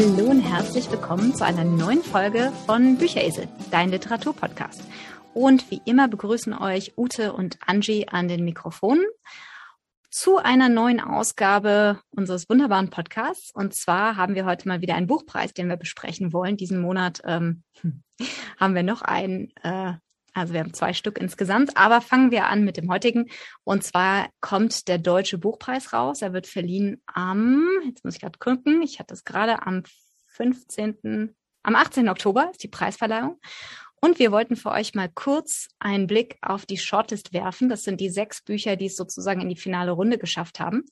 Hallo und herzlich willkommen zu einer neuen Folge von Bücheresel, dein Literaturpodcast. Und wie immer begrüßen euch Ute und Angie an den Mikrofonen zu einer neuen Ausgabe unseres wunderbaren Podcasts. Und zwar haben wir heute mal wieder einen Buchpreis, den wir besprechen wollen. Diesen Monat ähm, haben wir noch einen, äh, also wir haben zwei Stück insgesamt, aber fangen wir an mit dem heutigen. Und zwar kommt der Deutsche Buchpreis raus. Er wird verliehen am, jetzt muss ich gerade gucken, ich hatte es gerade am 15., am 18. Oktober ist die Preisverleihung. Und wir wollten für euch mal kurz einen Blick auf die Shortlist werfen. Das sind die sechs Bücher, die es sozusagen in die finale Runde geschafft haben.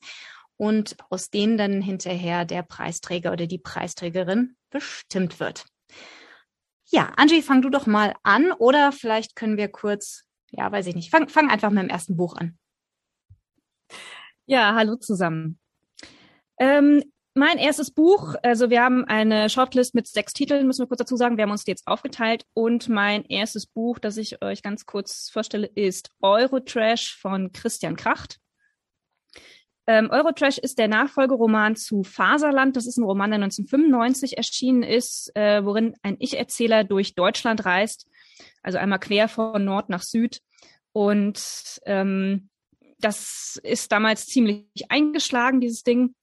Und aus denen dann hinterher der Preisträger oder die Preisträgerin bestimmt wird. Ja, Angie, fang du doch mal an oder vielleicht können wir kurz, ja, weiß ich nicht, fang, fang einfach mit dem ersten Buch an. Ja, hallo zusammen. Ähm, mein erstes Buch, also wir haben eine Shortlist mit sechs Titeln, müssen wir kurz dazu sagen. Wir haben uns die jetzt aufgeteilt. Und mein erstes Buch, das ich euch ganz kurz vorstelle, ist Eurotrash von Christian Kracht. Ähm, Eurotrash ist der Nachfolgeroman zu Faserland. Das ist ein Roman, der 1995 erschienen ist, äh, worin ein Ich-Erzähler durch Deutschland reist, also einmal quer von Nord nach Süd. Und ähm, das ist damals ziemlich eingeschlagen, dieses Ding.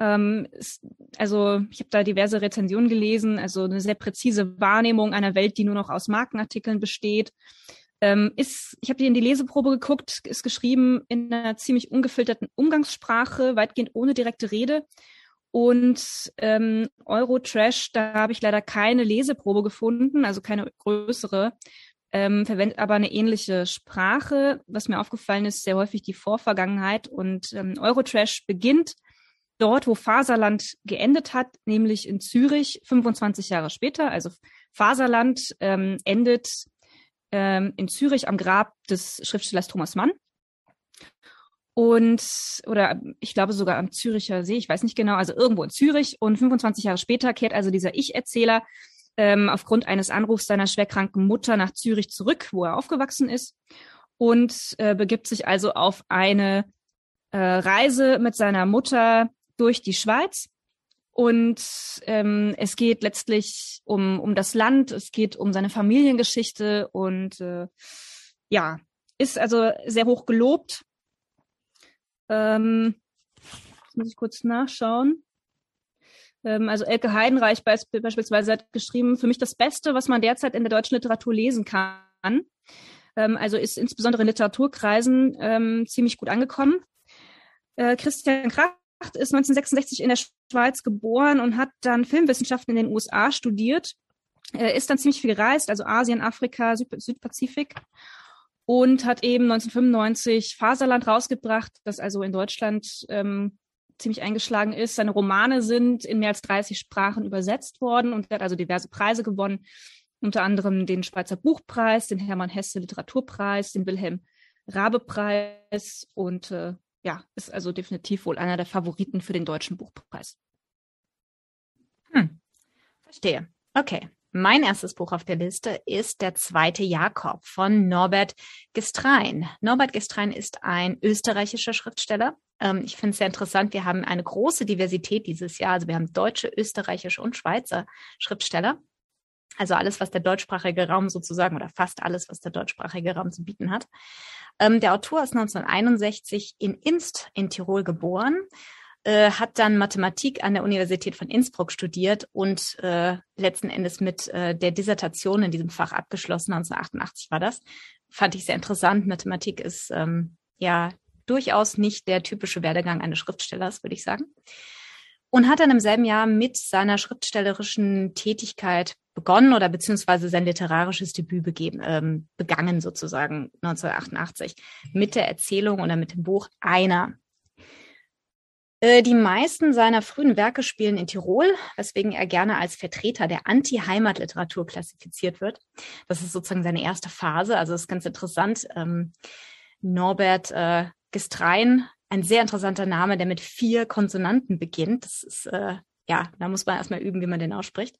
Ähm, ist, also ich habe da diverse Rezensionen gelesen, also eine sehr präzise Wahrnehmung einer Welt, die nur noch aus Markenartikeln besteht. Ähm, ist, ich habe die in die Leseprobe geguckt, ist geschrieben in einer ziemlich ungefilterten Umgangssprache, weitgehend ohne direkte Rede. Und ähm, Eurotrash, da habe ich leider keine Leseprobe gefunden, also keine größere, ähm, verwendet aber eine ähnliche Sprache. Was mir aufgefallen ist, sehr häufig die Vorvergangenheit. Und ähm, Eurotrash beginnt dort, wo Faserland geendet hat, nämlich in Zürich 25 Jahre später. Also Faserland ähm, endet ähm, in Zürich am Grab des Schriftstellers Thomas Mann. Und, oder ich glaube sogar am Züricher See, ich weiß nicht genau, also irgendwo in Zürich. Und 25 Jahre später kehrt also dieser Ich-Erzähler ähm, aufgrund eines Anrufs seiner schwerkranken Mutter nach Zürich zurück, wo er aufgewachsen ist. Und äh, begibt sich also auf eine äh, Reise mit seiner Mutter durch die Schweiz und ähm, es geht letztlich um, um das Land, es geht um seine Familiengeschichte und äh, ja, ist also sehr hoch gelobt. Ähm, muss ich kurz nachschauen. Ähm, also Elke Heidenreich beispielsweise hat geschrieben, für mich das Beste, was man derzeit in der deutschen Literatur lesen kann. Ähm, also ist insbesondere in Literaturkreisen ähm, ziemlich gut angekommen. Äh, Christian Kraft ist 1966 in der Schweiz geboren und hat dann Filmwissenschaften in den USA studiert. Er ist dann ziemlich viel gereist, also Asien, Afrika, Süd Südpazifik und hat eben 1995 Faserland rausgebracht, das also in Deutschland ähm, ziemlich eingeschlagen ist. Seine Romane sind in mehr als 30 Sprachen übersetzt worden und er hat also diverse Preise gewonnen, unter anderem den Schweizer Buchpreis, den Hermann Hesse Literaturpreis, den Wilhelm Rabe Preis und äh, ja, ist also definitiv wohl einer der Favoriten für den Deutschen Buchpreis. Hm. Verstehe. Okay. Mein erstes Buch auf der Liste ist Der zweite Jakob von Norbert Gestrein. Norbert Gestrein ist ein österreichischer Schriftsteller. Ähm, ich finde es sehr interessant. Wir haben eine große Diversität dieses Jahr. Also wir haben deutsche, österreichische und Schweizer Schriftsteller. Also alles, was der deutschsprachige Raum sozusagen oder fast alles, was der deutschsprachige Raum zu bieten hat. Ähm, der Autor ist 1961 in Inst in Tirol geboren, äh, hat dann Mathematik an der Universität von Innsbruck studiert und äh, letzten Endes mit äh, der Dissertation in diesem Fach abgeschlossen. 1988 war das. Fand ich sehr interessant. Mathematik ist ähm, ja durchaus nicht der typische Werdegang eines Schriftstellers, würde ich sagen. Und hat dann im selben Jahr mit seiner schriftstellerischen Tätigkeit begonnen oder beziehungsweise sein literarisches Debüt begeben, ähm, begangen sozusagen 1988 mit der Erzählung oder mit dem Buch Einer. Äh, die meisten seiner frühen Werke spielen in Tirol, weswegen er gerne als Vertreter der Anti-Heimatliteratur klassifiziert wird. Das ist sozusagen seine erste Phase. Also ist ganz interessant. Ähm, Norbert äh, Gestrein, ein sehr interessanter Name, der mit vier Konsonanten beginnt. Das ist, äh, ja, da muss man erstmal üben, wie man den ausspricht.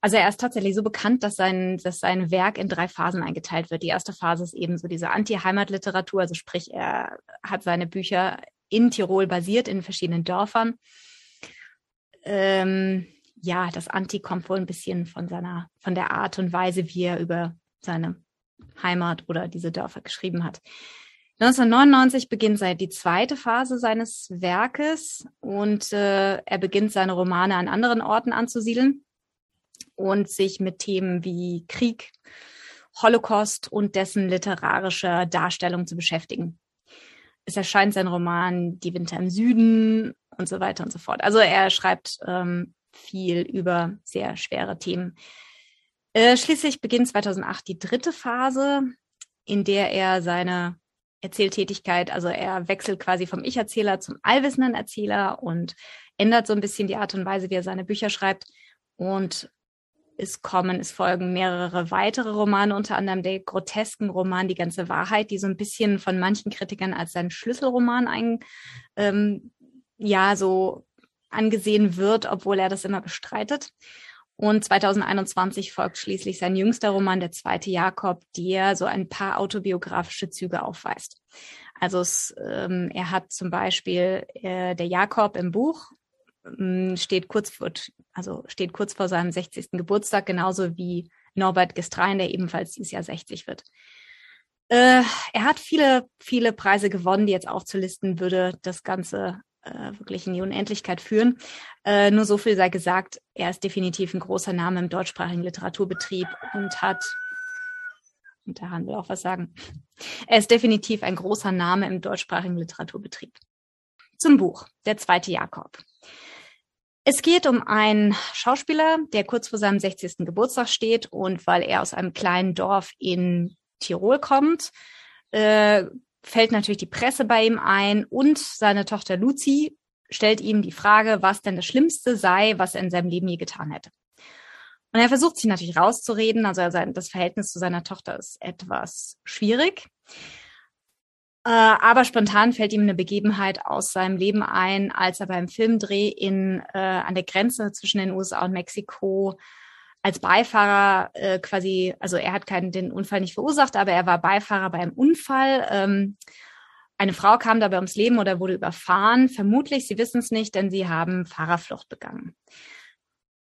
Also er ist tatsächlich so bekannt, dass sein, dass sein Werk in drei Phasen eingeteilt wird. Die erste Phase ist eben so diese Anti-Heimatliteratur, also sprich, er hat seine Bücher in Tirol basiert, in verschiedenen Dörfern. Ähm, ja, das Anti kommt wohl ein bisschen von seiner, von der Art und Weise, wie er über seine Heimat oder diese Dörfer geschrieben hat. 1999 beginnt die zweite Phase seines Werkes und äh, er beginnt seine Romane an anderen Orten anzusiedeln und sich mit Themen wie Krieg, Holocaust und dessen literarischer Darstellung zu beschäftigen. Es erscheint sein Roman Die Winter im Süden und so weiter und so fort. Also er schreibt ähm, viel über sehr schwere Themen. Äh, schließlich beginnt 2008 die dritte Phase, in der er seine Erzähltätigkeit, also er wechselt quasi vom Ich-Erzähler zum allwissenden Erzähler und ändert so ein bisschen die Art und Weise, wie er seine Bücher schreibt. Und es kommen, es folgen mehrere weitere Romane, unter anderem der grotesken Roman Die ganze Wahrheit, die so ein bisschen von manchen Kritikern als sein Schlüsselroman ein, ähm, ja, so angesehen wird, obwohl er das immer bestreitet. Und 2021 folgt schließlich sein jüngster Roman, Der zweite Jakob, der so ein paar autobiografische Züge aufweist. Also es, ähm, er hat zum Beispiel äh, der Jakob im Buch ähm, steht kurz vor, also steht kurz vor seinem 60. Geburtstag, genauso wie Norbert Gestrein, der ebenfalls dieses Jahr 60 wird. Äh, er hat viele, viele Preise gewonnen, die jetzt aufzulisten würde das Ganze äh, wirklich in die Unendlichkeit führen. Äh, nur so viel sei gesagt, er ist definitiv ein großer Name im deutschsprachigen Literaturbetrieb und hat, und der Hahn will auch was sagen, er ist definitiv ein großer Name im deutschsprachigen Literaturbetrieb. Zum Buch, der zweite Jakob. Es geht um einen Schauspieler, der kurz vor seinem 60. Geburtstag steht und weil er aus einem kleinen Dorf in Tirol kommt, äh, fällt natürlich die Presse bei ihm ein und seine Tochter Lucy stellt ihm die Frage, was denn das Schlimmste sei, was er in seinem Leben je getan hätte. Und er versucht sich natürlich rauszureden, also das Verhältnis zu seiner Tochter ist etwas schwierig. Äh, aber spontan fällt ihm eine Begebenheit aus seinem Leben ein, als er beim Filmdreh in, äh, an der Grenze zwischen den USA und Mexiko als Beifahrer äh, quasi, also er hat keinen den Unfall nicht verursacht, aber er war Beifahrer beim Unfall. Ähm, eine Frau kam dabei ums Leben oder wurde überfahren. Vermutlich, Sie wissen es nicht, denn sie haben Fahrerflucht begangen.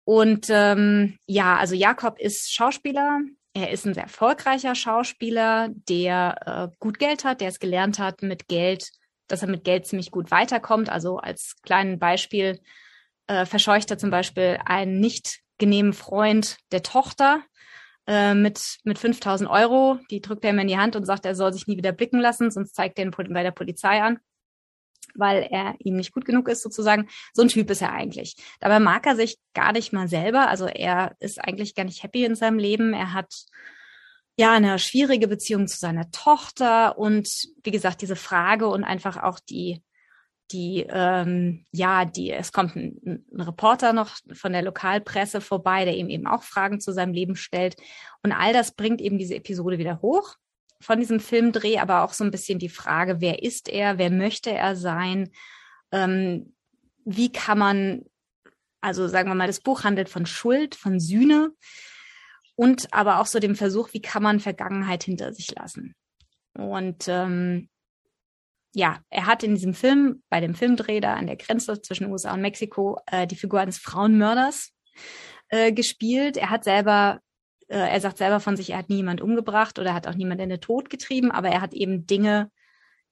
Und ähm, ja, also Jakob ist Schauspieler. Er ist ein sehr erfolgreicher Schauspieler, der äh, gut Geld hat, der es gelernt hat, mit Geld, dass er mit Geld ziemlich gut weiterkommt. Also als kleinen Beispiel äh, verscheucht er zum Beispiel einen nicht genehmen Freund der Tochter äh, mit, mit 5000 Euro. Die drückt er ihm in die Hand und sagt, er soll sich nie wieder blicken lassen, sonst zeigt er ihn bei der Polizei an, weil er ihm nicht gut genug ist sozusagen. So ein Typ ist er eigentlich. Dabei mag er sich gar nicht mal selber. Also er ist eigentlich gar nicht happy in seinem Leben. Er hat ja eine schwierige Beziehung zu seiner Tochter und wie gesagt diese Frage und einfach auch die die, ähm, ja, die, es kommt ein, ein, Reporter noch von der Lokalpresse vorbei, der ihm eben auch Fragen zu seinem Leben stellt. Und all das bringt eben diese Episode wieder hoch von diesem Filmdreh, aber auch so ein bisschen die Frage, wer ist er, wer möchte er sein, ähm, wie kann man, also sagen wir mal, das Buch handelt von Schuld, von Sühne und aber auch so dem Versuch, wie kann man Vergangenheit hinter sich lassen. Und ähm, ja, er hat in diesem Film, bei dem Filmdreh da an der Grenze zwischen USA und Mexiko, äh, die Figur eines Frauenmörders äh, gespielt. Er hat selber, äh, er sagt selber von sich, er hat niemand umgebracht oder hat auch niemand in den Tod getrieben, aber er hat eben Dinge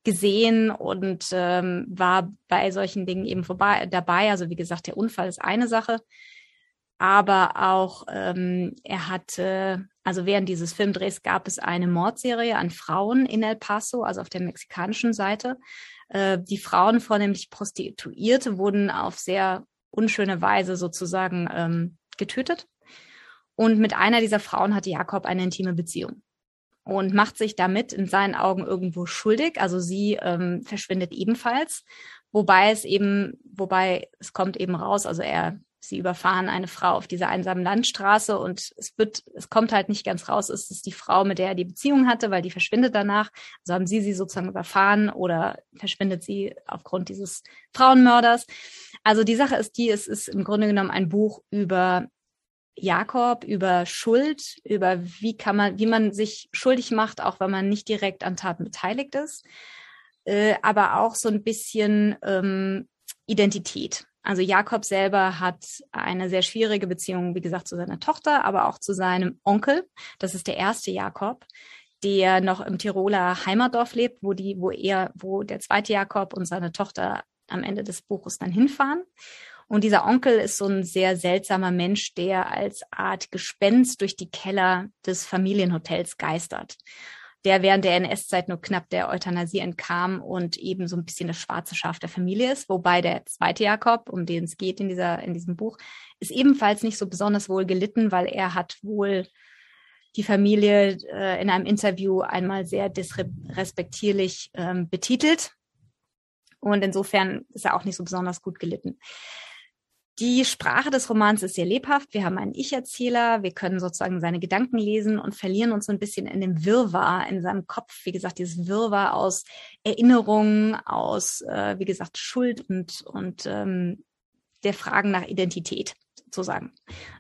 gesehen und ähm, war bei solchen Dingen eben vorbei dabei. Also wie gesagt, der Unfall ist eine Sache, aber auch ähm, er hatte, also während dieses Filmdrehs gab es eine Mordserie an Frauen in El Paso, also auf der mexikanischen Seite. Äh, die Frauen, vornehmlich Prostituierte, wurden auf sehr unschöne Weise sozusagen ähm, getötet. Und mit einer dieser Frauen hatte Jakob eine intime Beziehung und macht sich damit in seinen Augen irgendwo schuldig. Also sie ähm, verschwindet ebenfalls, wobei es eben, wobei es kommt eben raus, also er sie überfahren eine Frau auf dieser einsamen Landstraße und es wird, es kommt halt nicht ganz raus, ist es die Frau, mit der er die Beziehung hatte, weil die verschwindet danach. Also haben sie sie sozusagen überfahren oder verschwindet sie aufgrund dieses Frauenmörders. Also die Sache ist die, es ist im Grunde genommen ein Buch über Jakob, über Schuld, über wie kann man, wie man sich schuldig macht, auch wenn man nicht direkt an Taten beteiligt ist, äh, aber auch so ein bisschen ähm, Identität Also Jakob selber hat eine sehr schwierige Beziehung, wie gesagt, zu seiner Tochter, aber auch zu seinem Onkel. Das ist der erste Jakob, der noch im Tiroler Heimatdorf lebt, wo die, wo er, wo der zweite Jakob und seine Tochter am Ende des Buches dann hinfahren. Und dieser Onkel ist so ein sehr seltsamer Mensch, der als Art Gespenst durch die Keller des Familienhotels geistert. Der während der NS-Zeit nur knapp der Euthanasie entkam und eben so ein bisschen das schwarze Schaf der Familie ist. Wobei der zweite Jakob, um den es geht in dieser, in diesem Buch, ist ebenfalls nicht so besonders wohl gelitten, weil er hat wohl die Familie äh, in einem Interview einmal sehr disrespektierlich ähm, betitelt. Und insofern ist er auch nicht so besonders gut gelitten. Die Sprache des Romans ist sehr lebhaft. Wir haben einen Ich-Erzähler. Wir können sozusagen seine Gedanken lesen und verlieren uns ein bisschen in dem Wirrwarr in seinem Kopf. Wie gesagt, dieses Wirrwarr aus Erinnerungen, aus, äh, wie gesagt, Schuld und, und ähm, der Fragen nach Identität sozusagen.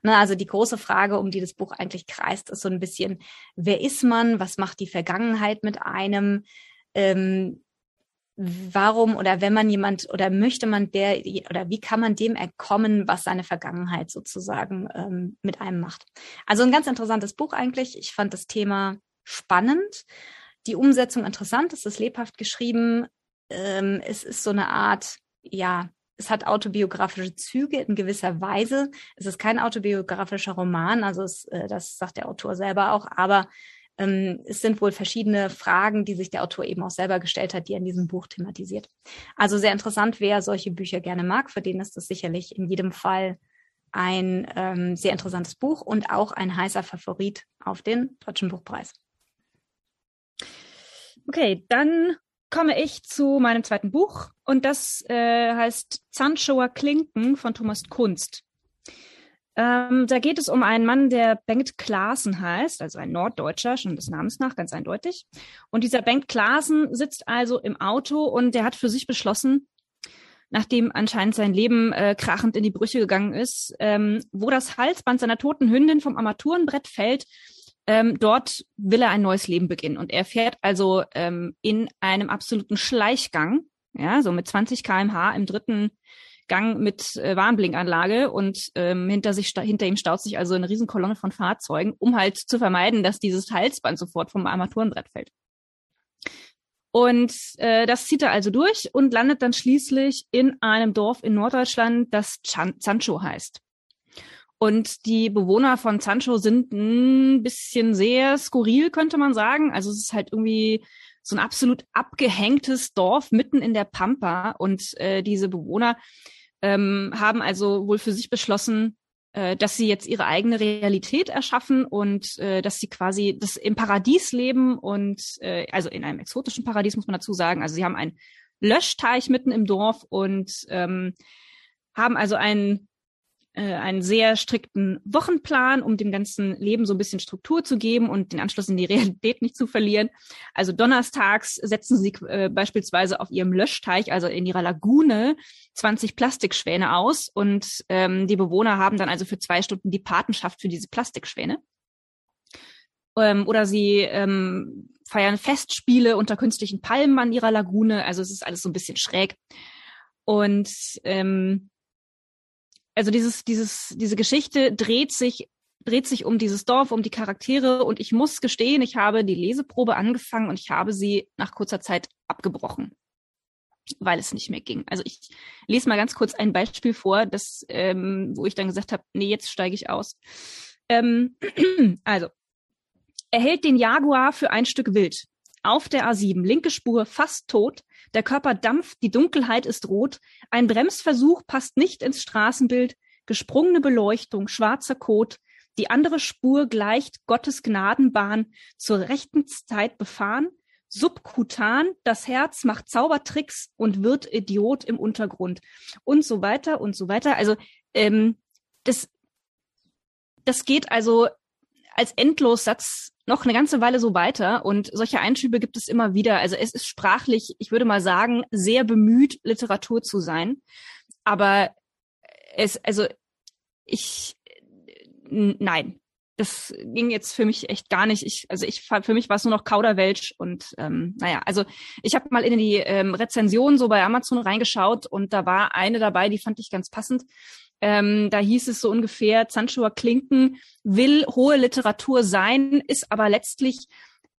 Ne, also die große Frage, um die das Buch eigentlich kreist, ist so ein bisschen, wer ist man? Was macht die Vergangenheit mit einem? Ähm, warum oder wenn man jemand oder möchte man der oder wie kann man dem erkommen, was seine Vergangenheit sozusagen ähm, mit einem macht. Also ein ganz interessantes Buch eigentlich. Ich fand das Thema spannend, die Umsetzung interessant, es ist lebhaft geschrieben. Ähm, es ist so eine Art, ja, es hat autobiografische Züge in gewisser Weise. Es ist kein autobiografischer Roman, also es, äh, das sagt der Autor selber auch, aber ähm, es sind wohl verschiedene Fragen, die sich der Autor eben auch selber gestellt hat, die er in diesem Buch thematisiert. Also sehr interessant, wer solche Bücher gerne mag, für den ist das sicherlich in jedem Fall ein ähm, sehr interessantes Buch und auch ein heißer Favorit auf den Deutschen Buchpreis. Okay, dann komme ich zu meinem zweiten Buch und das äh, heißt Zandschower Klinken von Thomas Kunst. Ähm, da geht es um einen Mann, der Bengt Klaassen heißt, also ein Norddeutscher, schon des Namens nach, ganz eindeutig. Und dieser Bengt Klaassen sitzt also im Auto und der hat für sich beschlossen, nachdem anscheinend sein Leben äh, krachend in die Brüche gegangen ist, ähm, wo das Halsband seiner toten Hündin vom Armaturenbrett fällt, ähm, dort will er ein neues Leben beginnen. Und er fährt also ähm, in einem absoluten Schleichgang, ja, so mit 20 kmh im dritten Gang mit äh, Warnblinkanlage und ähm, hinter sich hinter ihm staut sich also eine Riesenkolonne von Fahrzeugen, um halt zu vermeiden, dass dieses Halsband sofort vom Armaturenbrett fällt. Und äh, das zieht er also durch und landet dann schließlich in einem Dorf in Norddeutschland, das Chan Sancho heißt. Und die Bewohner von Sancho sind ein bisschen sehr skurril, könnte man sagen. Also es ist halt irgendwie so ein absolut abgehängtes Dorf mitten in der Pampa. Und äh, diese Bewohner ähm, haben also wohl für sich beschlossen, äh, dass sie jetzt ihre eigene Realität erschaffen und äh, dass sie quasi das im Paradies leben und äh, also in einem exotischen Paradies muss man dazu sagen. Also sie haben einen Löschteich mitten im Dorf und ähm, haben also einen äh, einen sehr strikten Wochenplan, um dem ganzen Leben so ein bisschen Struktur zu geben und den Anschluss in die Realität nicht zu verlieren. Also donnerstags setzen sie äh, beispielsweise auf ihrem Löschteich, also in ihrer Lagune, 20 Plastikschwäne aus und ähm, die Bewohner haben dann also für zwei Stunden die Patenschaft für diese Plastikschwäne. Ähm, oder sie ähm, feiern Festspiele unter künstlichen Palmen an ihrer Lagune. Also es ist alles so ein bisschen schräg. Und ähm, also dieses, dieses, diese Geschichte dreht sich, dreht sich um dieses Dorf, um die Charaktere und ich muss gestehen, ich habe die Leseprobe angefangen und ich habe sie nach kurzer Zeit abgebrochen, weil es nicht mehr ging. Also ich lese mal ganz kurz ein Beispiel vor, das, ähm, wo ich dann gesagt habe, nee, jetzt steige ich aus. Ähm, also, er hält den Jaguar für ein Stück Wild. Auf der A7, linke Spur, fast tot. Der Körper dampft, die Dunkelheit ist rot. Ein Bremsversuch passt nicht ins Straßenbild. Gesprungene Beleuchtung, schwarzer Kot. Die andere Spur gleicht Gottes Gnadenbahn zur rechten Zeit befahren. Subkutan, das Herz macht Zaubertricks und wird Idiot im Untergrund. Und so weiter und so weiter. Also ähm, das, das geht also als Endlossatz noch eine ganze Weile so weiter und solche Einschübe gibt es immer wieder. Also es ist sprachlich, ich würde mal sagen, sehr bemüht, Literatur zu sein. Aber es, also ich, nein. das ging jetzt für mich echt gar nicht. Ich, also ich für mich war es nur noch Kauderwelsch und ähm, naja, also ich habe mal in die ähm, Rezension so bei Amazon reingeschaut und da war eine dabei, die fand ich ganz passend. Ähm, da hieß es so ungefähr, Zanschua Klinken will hohe Literatur sein, ist aber letztlich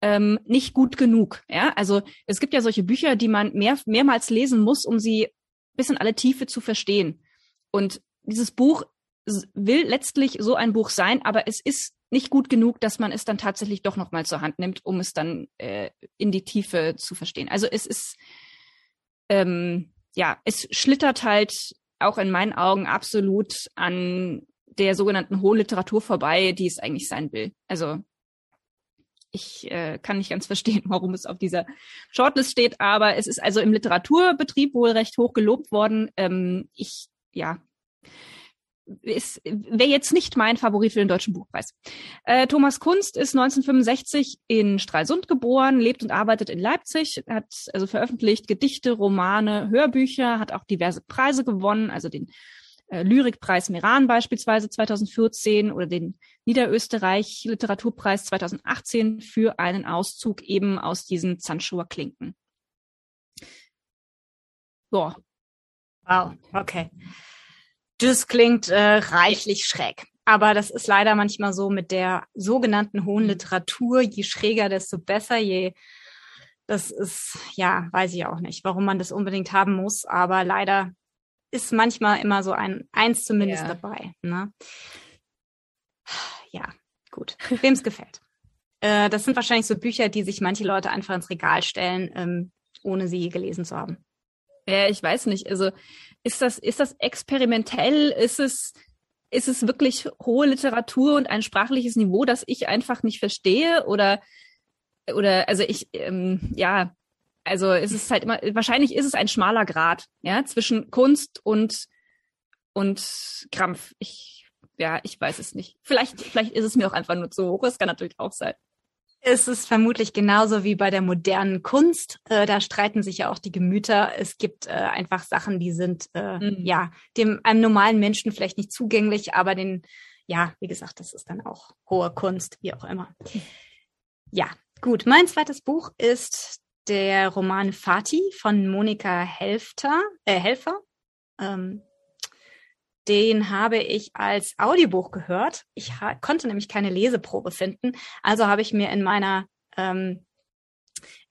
ähm, nicht gut genug. Ja, also es gibt ja solche Bücher, die man mehr, mehrmals lesen muss, um sie bis in alle Tiefe zu verstehen. Und dieses Buch will letztlich so ein Buch sein, aber es ist nicht gut genug, dass man es dann tatsächlich doch noch mal zur Hand nimmt, um es dann äh, in die Tiefe zu verstehen. Also es ist ähm, ja, es schlittert halt auch in meinen Augen absolut an der sogenannten hohen Literatur vorbei, die es eigentlich sein will. Also ich äh, kann nicht ganz verstehen, warum es auf dieser Shortlist steht, aber es ist also im Literaturbetrieb wohl recht hoch gelobt worden. Ähm, ich, ja, wäre jetzt nicht mein Favorit für den Deutschen Buchpreis. Äh, Thomas Kunst ist 1965 in Stralsund geboren, lebt und arbeitet in Leipzig, hat also veröffentlicht Gedichte, Romane, Hörbücher, hat auch diverse Preise gewonnen, also den äh, Lyrikpreis Meran beispielsweise 2014 oder den Niederösterreich Literaturpreis 2018 für einen Auszug eben aus diesen Zandschuher Klinken. Boah. Wow, okay. Das klingt äh, reichlich schräg. Aber das ist leider manchmal so mit der sogenannten hohen Literatur. Je schräger, desto besser. Je, das ist, ja, weiß ich auch nicht, warum man das unbedingt haben muss. Aber leider ist manchmal immer so ein Eins zumindest ja. dabei. Ne? Ja, gut. Wem es gefällt. Äh, das sind wahrscheinlich so Bücher, die sich manche Leute einfach ins Regal stellen, ähm, ohne sie gelesen zu haben. Ja, ich weiß nicht. Also ist das, ist das experimentell? Ist es, ist es wirklich hohe Literatur und ein sprachliches Niveau, das ich einfach nicht verstehe? Oder, oder, also ich, ähm, ja, also es ist halt immer, wahrscheinlich ist es ein schmaler Grad, ja, zwischen Kunst und, und Krampf. Ich, ja, ich weiß es nicht. Vielleicht, vielleicht ist es mir auch einfach nur zu hoch. Das kann natürlich auch sein. Es ist vermutlich genauso wie bei der modernen Kunst. Äh, da streiten sich ja auch die Gemüter. Es gibt äh, einfach Sachen, die sind äh, mhm. ja dem einem normalen Menschen vielleicht nicht zugänglich, aber den ja, wie gesagt, das ist dann auch hohe Kunst, wie auch immer. Ja, gut. Mein zweites Buch ist der Roman Fati von Monika Helfter, äh, Helfer. Ähm, den habe ich als Audiobuch gehört. Ich konnte nämlich keine Leseprobe finden, also habe ich mir in meiner ähm,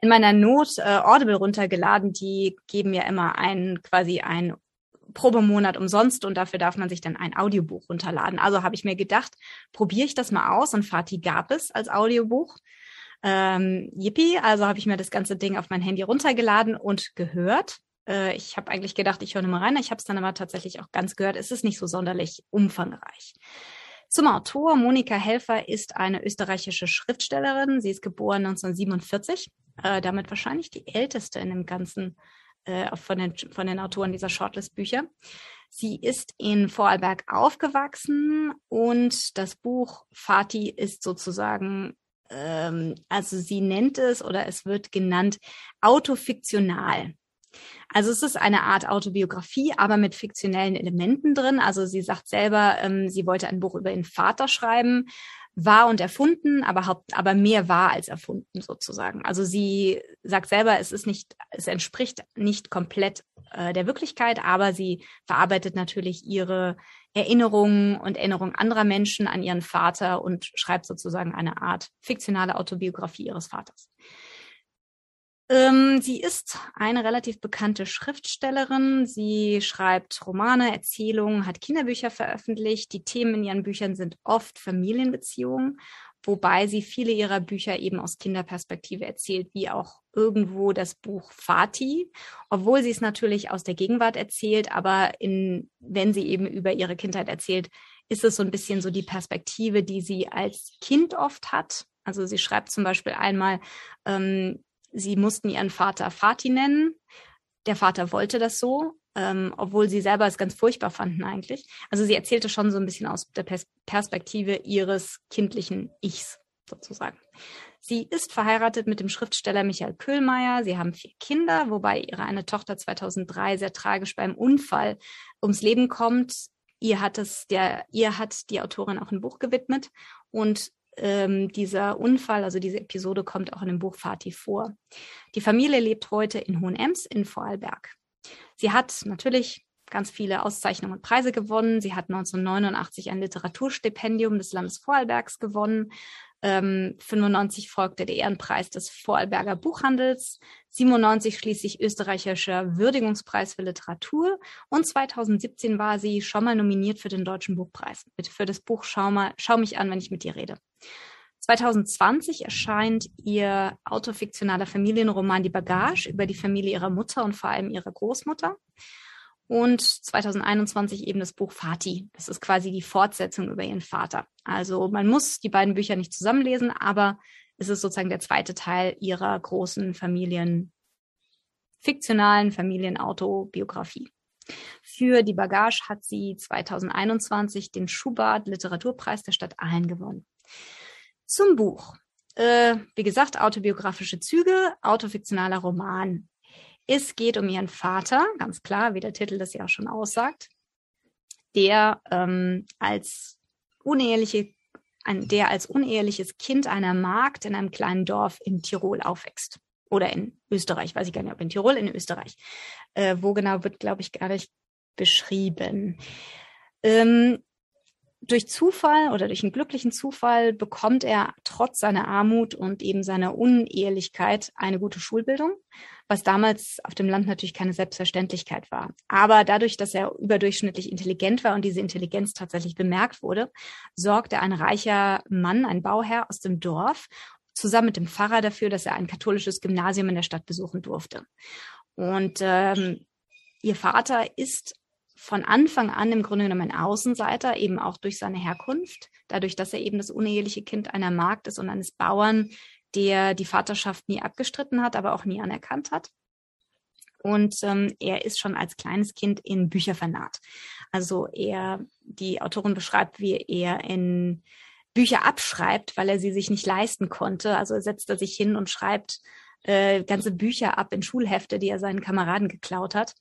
in meiner Not äh, Audible runtergeladen. Die geben ja immer einen quasi ein Probemonat umsonst und dafür darf man sich dann ein Audiobuch runterladen. Also habe ich mir gedacht, probiere ich das mal aus und Fatih gab es als Audiobuch. Ähm, yippie, also habe ich mir das ganze Ding auf mein Handy runtergeladen und gehört. Äh, ich habe eigentlich gedacht, ich höre mal rein. Ich habe es dann aber tatsächlich auch ganz gehört. Es ist nicht so sonderlich umfangreich. Zum Autor. Monika Helfer ist eine österreichische Schriftstellerin. Sie ist geboren 1947, äh, damit wahrscheinlich die älteste in dem ganzen äh, von, den, von den Autoren dieser Shortlist-Bücher. Sie ist in Vorarlberg aufgewachsen und das Buch Fati ist sozusagen, ähm, also sie nennt es oder es wird genannt autofiktional. Also es ist eine Art Autobiografie, aber mit fiktionellen Elementen drin. Also sie sagt selber, ähm, sie wollte ein Buch über ihren Vater schreiben, wahr und erfunden, aber haupt, aber mehr wahr als erfunden sozusagen. Also sie sagt selber, es ist nicht, es entspricht nicht komplett äh, der Wirklichkeit, aber sie verarbeitet natürlich ihre Erinnerungen und Erinnerungen anderer Menschen an ihren Vater und schreibt sozusagen eine Art fiktionale Autobiografie ihres Vaters. Ähm, sie ist eine relativ bekannte Schriftstellerin. Sie schreibt Romane, Erzählungen, hat Kinderbücher veröffentlicht. Die Themen in ihren Büchern sind oft Familienbeziehungen, wobei sie viele ihrer Bücher eben aus Kinderperspektive erzählt, wie auch irgendwo das Buch Fati, obwohl sie es natürlich aus der Gegenwart erzählt, aber in, wenn sie eben über ihre Kindheit erzählt, ist es so ein bisschen so die Perspektive, die sie als Kind oft hat. Also sie schreibt zum Beispiel einmal, ähm, Sie mussten ihren Vater Fatih nennen. Der Vater wollte das so, ähm, obwohl sie selber es ganz furchtbar fanden eigentlich. Also sie erzählte schon so ein bisschen aus der Pers Perspektive ihres kindlichen Ichs sozusagen. Sie ist verheiratet mit dem Schriftsteller Michael Köhlmeier. Sie haben vier Kinder, wobei ihre eine Tochter 2003 sehr tragisch beim Unfall ums Leben kommt. ihr hat es der, ihr hat die Autorin auch ein Buch gewidmet und ähm, dieser Unfall, also diese Episode kommt auch in dem Buch Fatih vor. Die Familie lebt heute in Hohenems in Vorarlberg. Sie hat natürlich ganz viele Auszeichnungen und Preise gewonnen. Sie hat 1989 ein Literaturstipendium des Landes Vorarlbergs gewonnen. Ähm, 95 folgte der Ehrenpreis des Vorarlberger Buchhandels, 97 schließlich österreichischer Würdigungspreis für Literatur und 2017 war sie schon mal nominiert für den Deutschen Buchpreis für das Buch Schau, mal, Schau mich an, wenn ich mit dir rede. 2020 erscheint ihr autofiktionaler Familienroman Die Bagage über die Familie ihrer Mutter und vor allem ihrer Großmutter und 2021 eben das Buch Fatih. Das ist quasi die Fortsetzung über ihren Vater. Also man muss die beiden Bücher nicht zusammenlesen, aber es ist sozusagen der zweite Teil ihrer großen Familien, fiktionalen Familienautobiografie. Für die Bagage hat sie 2021 den Schubert Literaturpreis der Stadt Aalen gewonnen. Zum Buch. Äh, wie gesagt, autobiografische Züge, autofiktionaler Roman. Es geht um ihren Vater, ganz klar, wie der Titel das ja auch schon aussagt, der ähm, als uneheliche, ein, der als uneheliches Kind einer Magd in einem kleinen Dorf in Tirol aufwächst. Oder in Österreich, weiß ich gar nicht, ob in Tirol, in Österreich. Äh, wo genau wird, glaube ich, gar nicht beschrieben. Ähm, durch Zufall oder durch einen glücklichen Zufall bekommt er trotz seiner Armut und eben seiner Unehelichkeit eine gute Schulbildung, was damals auf dem Land natürlich keine Selbstverständlichkeit war. Aber dadurch, dass er überdurchschnittlich intelligent war und diese Intelligenz tatsächlich bemerkt wurde, sorgte ein reicher Mann, ein Bauherr aus dem Dorf, zusammen mit dem Pfarrer dafür, dass er ein katholisches Gymnasium in der Stadt besuchen durfte. Und ähm, ihr Vater ist von Anfang an im Grunde genommen ein Außenseiter, eben auch durch seine Herkunft, dadurch, dass er eben das uneheliche Kind einer Magd ist und eines Bauern, der die Vaterschaft nie abgestritten hat, aber auch nie anerkannt hat. Und ähm, er ist schon als kleines Kind in Bücher vernarrt. Also er, die Autorin beschreibt, wie er in Bücher abschreibt, weil er sie sich nicht leisten konnte. Also setzt er sich hin und schreibt äh, ganze Bücher ab in Schulhefte, die er seinen Kameraden geklaut hat.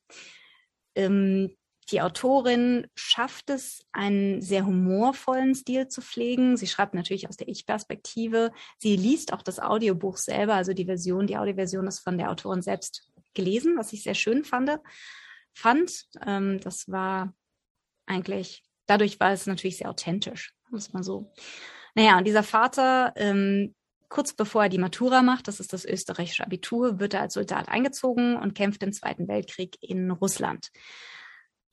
Ähm, die Autorin schafft es, einen sehr humorvollen Stil zu pflegen. Sie schreibt natürlich aus der Ich-Perspektive. Sie liest auch das Audiobuch selber, also die Version, die Audioversion ist von der Autorin selbst gelesen, was ich sehr schön fand. fand. Ähm, das war eigentlich, dadurch war es natürlich sehr authentisch, muss man so. Naja, und dieser Vater, ähm, kurz bevor er die Matura macht, das ist das österreichische Abitur, wird er als Soldat eingezogen und kämpft im Zweiten Weltkrieg in Russland.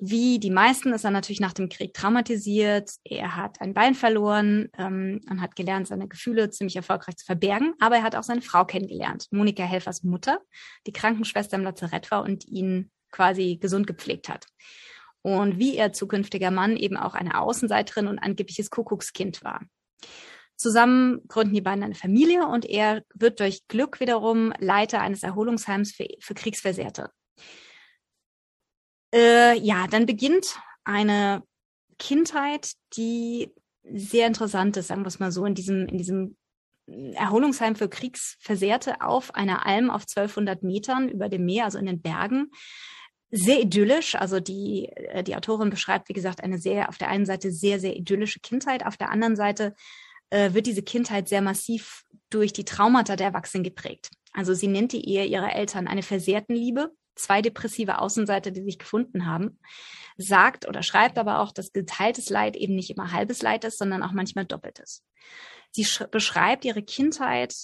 Wie die meisten ist er natürlich nach dem Krieg traumatisiert. Er hat ein Bein verloren ähm, und hat gelernt, seine Gefühle ziemlich erfolgreich zu verbergen. Aber er hat auch seine Frau kennengelernt, Monika Helfers Mutter, die Krankenschwester im Lazarett war und ihn quasi gesund gepflegt hat. Und wie ihr zukünftiger Mann eben auch eine Außenseiterin und angebliches Kuckuckskind war. Zusammen gründen die beiden eine Familie und er wird durch Glück wiederum Leiter eines Erholungsheims für, für Kriegsversehrte. Äh, ja, dann beginnt eine Kindheit, die sehr interessant ist, sagen wir es mal so, in diesem, in diesem Erholungsheim für Kriegsversehrte auf einer Alm auf 1200 Metern über dem Meer, also in den Bergen. Sehr idyllisch. Also die, äh, die Autorin beschreibt, wie gesagt, eine sehr, auf der einen Seite sehr, sehr idyllische Kindheit. Auf der anderen Seite äh, wird diese Kindheit sehr massiv durch die Traumata der Erwachsenen geprägt. Also sie nennt die Ehe ihrer Eltern eine versehrten Liebe zwei depressive Außenseiter, die sich gefunden haben, sagt oder schreibt aber auch, dass geteiltes Leid eben nicht immer halbes Leid ist, sondern auch manchmal doppeltes. Sie beschreibt ihre Kindheit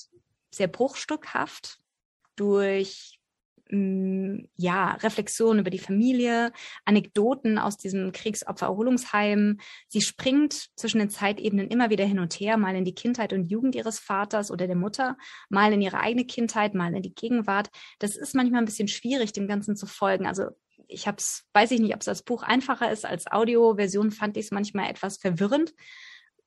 sehr bruchstückhaft durch Mm, ja, Reflexionen über die Familie, Anekdoten aus diesem Kriegsopfererholungsheim. Sie springt zwischen den Zeitebenen immer wieder hin und her, mal in die Kindheit und Jugend ihres Vaters oder der Mutter, mal in ihre eigene Kindheit, mal in die Gegenwart. Das ist manchmal ein bisschen schwierig, dem Ganzen zu folgen. Also ich habe es, weiß ich nicht, ob es als Buch einfacher ist, als Audioversion fand ich es manchmal etwas verwirrend.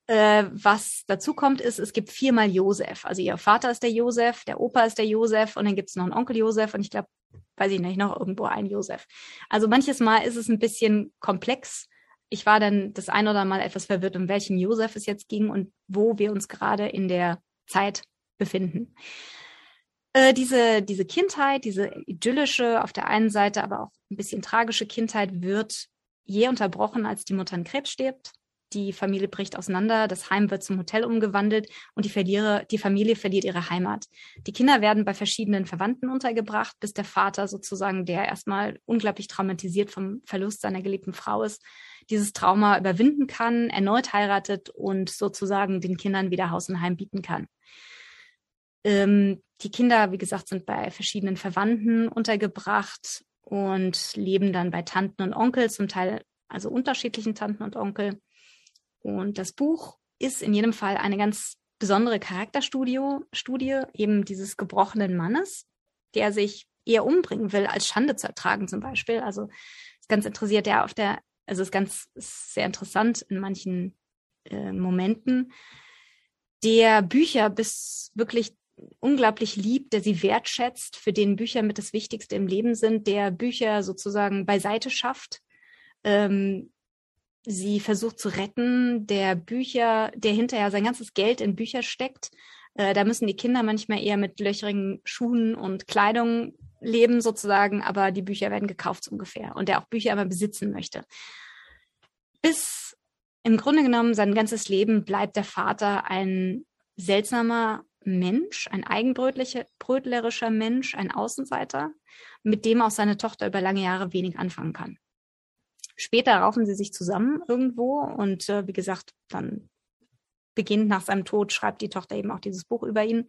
Äh, was dazu kommt, ist, es gibt viermal Josef. Also ihr Vater ist der Josef, der Opa ist der Josef und dann gibt es noch einen Onkel Josef und ich glaube, weiß ich nicht, noch irgendwo ein Josef. Also manches Mal ist es ein bisschen komplex. Ich war dann das ein oder mal etwas verwirrt, um welchen Josef es jetzt ging und wo wir uns gerade in der Zeit befinden. Äh, diese, diese Kindheit, diese idyllische, auf der einen Seite aber auch ein bisschen tragische Kindheit wird je unterbrochen, als die Mutter an Krebs stirbt. Die Familie bricht auseinander, das Heim wird zum Hotel umgewandelt und die, verliere, die Familie verliert ihre Heimat. Die Kinder werden bei verschiedenen Verwandten untergebracht, bis der Vater sozusagen, der erstmal unglaublich traumatisiert vom Verlust seiner geliebten Frau ist, dieses Trauma überwinden kann, erneut heiratet und sozusagen den Kindern wieder Haus und Heim bieten kann. Ähm, die Kinder, wie gesagt, sind bei verschiedenen Verwandten untergebracht und leben dann bei Tanten und Onkel, zum Teil also unterschiedlichen Tanten und Onkel. Und das Buch ist in jedem Fall eine ganz besondere Charakterstudie, Studie eben dieses gebrochenen Mannes, der sich eher umbringen will, als Schande zu ertragen zum Beispiel. Also ist ganz interessiert, der auf der, also ist ganz ist sehr interessant in manchen äh, Momenten, der Bücher bis wirklich unglaublich liebt, der sie wertschätzt, für den Bücher mit das Wichtigste im Leben sind, der Bücher sozusagen beiseite schafft, ähm, sie versucht zu retten, der Bücher, der hinterher sein ganzes Geld in Bücher steckt. Äh, da müssen die Kinder manchmal eher mit löcherigen Schuhen und Kleidung leben sozusagen, aber die Bücher werden gekauft ungefähr und der auch Bücher immer besitzen möchte. Bis im Grunde genommen sein ganzes Leben bleibt der Vater ein seltsamer Mensch, ein eigenbrötlerischer Mensch, ein Außenseiter, mit dem auch seine Tochter über lange Jahre wenig anfangen kann. Später raufen sie sich zusammen irgendwo und äh, wie gesagt, dann beginnt nach seinem Tod, schreibt die Tochter eben auch dieses Buch über ihn.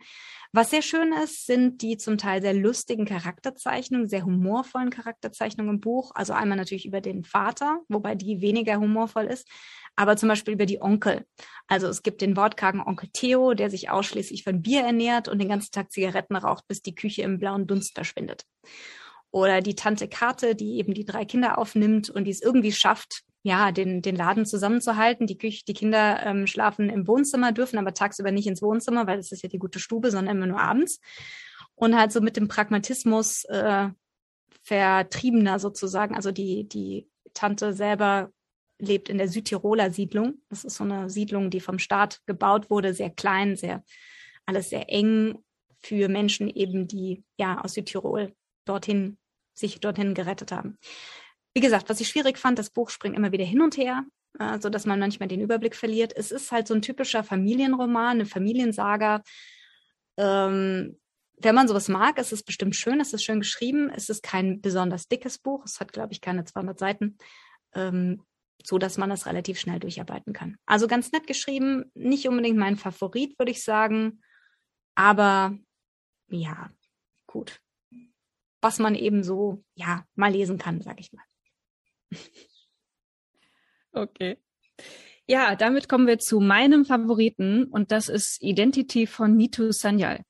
Was sehr schön ist, sind die zum Teil sehr lustigen Charakterzeichnungen, sehr humorvollen Charakterzeichnungen im Buch. Also einmal natürlich über den Vater, wobei die weniger humorvoll ist, aber zum Beispiel über die Onkel. Also es gibt den wortkargen Onkel Theo, der sich ausschließlich von Bier ernährt und den ganzen Tag Zigaretten raucht, bis die Küche im blauen Dunst verschwindet. Oder die Tante Karte, die eben die drei Kinder aufnimmt und die es irgendwie schafft, ja, den, den Laden zusammenzuhalten. Die, Küche, die Kinder ähm, schlafen im Wohnzimmer, dürfen aber tagsüber nicht ins Wohnzimmer, weil das ist ja die gute Stube, sondern immer nur abends. Und halt so mit dem Pragmatismus äh, Vertriebener sozusagen. Also die, die Tante selber lebt in der Südtiroler Siedlung. Das ist so eine Siedlung, die vom Staat gebaut wurde, sehr klein, sehr, alles sehr eng für Menschen eben, die ja aus Südtirol dorthin, sich dorthin gerettet haben. Wie gesagt, was ich schwierig fand, das Buch springt immer wieder hin und her, äh, so dass man manchmal den Überblick verliert. Es ist halt so ein typischer Familienroman, eine Familiensaga. Ähm, wenn man sowas mag, ist es bestimmt schön, es ist schön geschrieben. Es ist kein besonders dickes Buch. Es hat, glaube ich, keine 200 Seiten. Ähm, so dass man das relativ schnell durcharbeiten kann. Also ganz nett geschrieben, nicht unbedingt mein Favorit, würde ich sagen, aber ja, gut was man eben so, ja, mal lesen kann, sag ich mal. Okay. Ja, damit kommen wir zu meinem Favoriten und das ist Identity von Nitu Sanyal.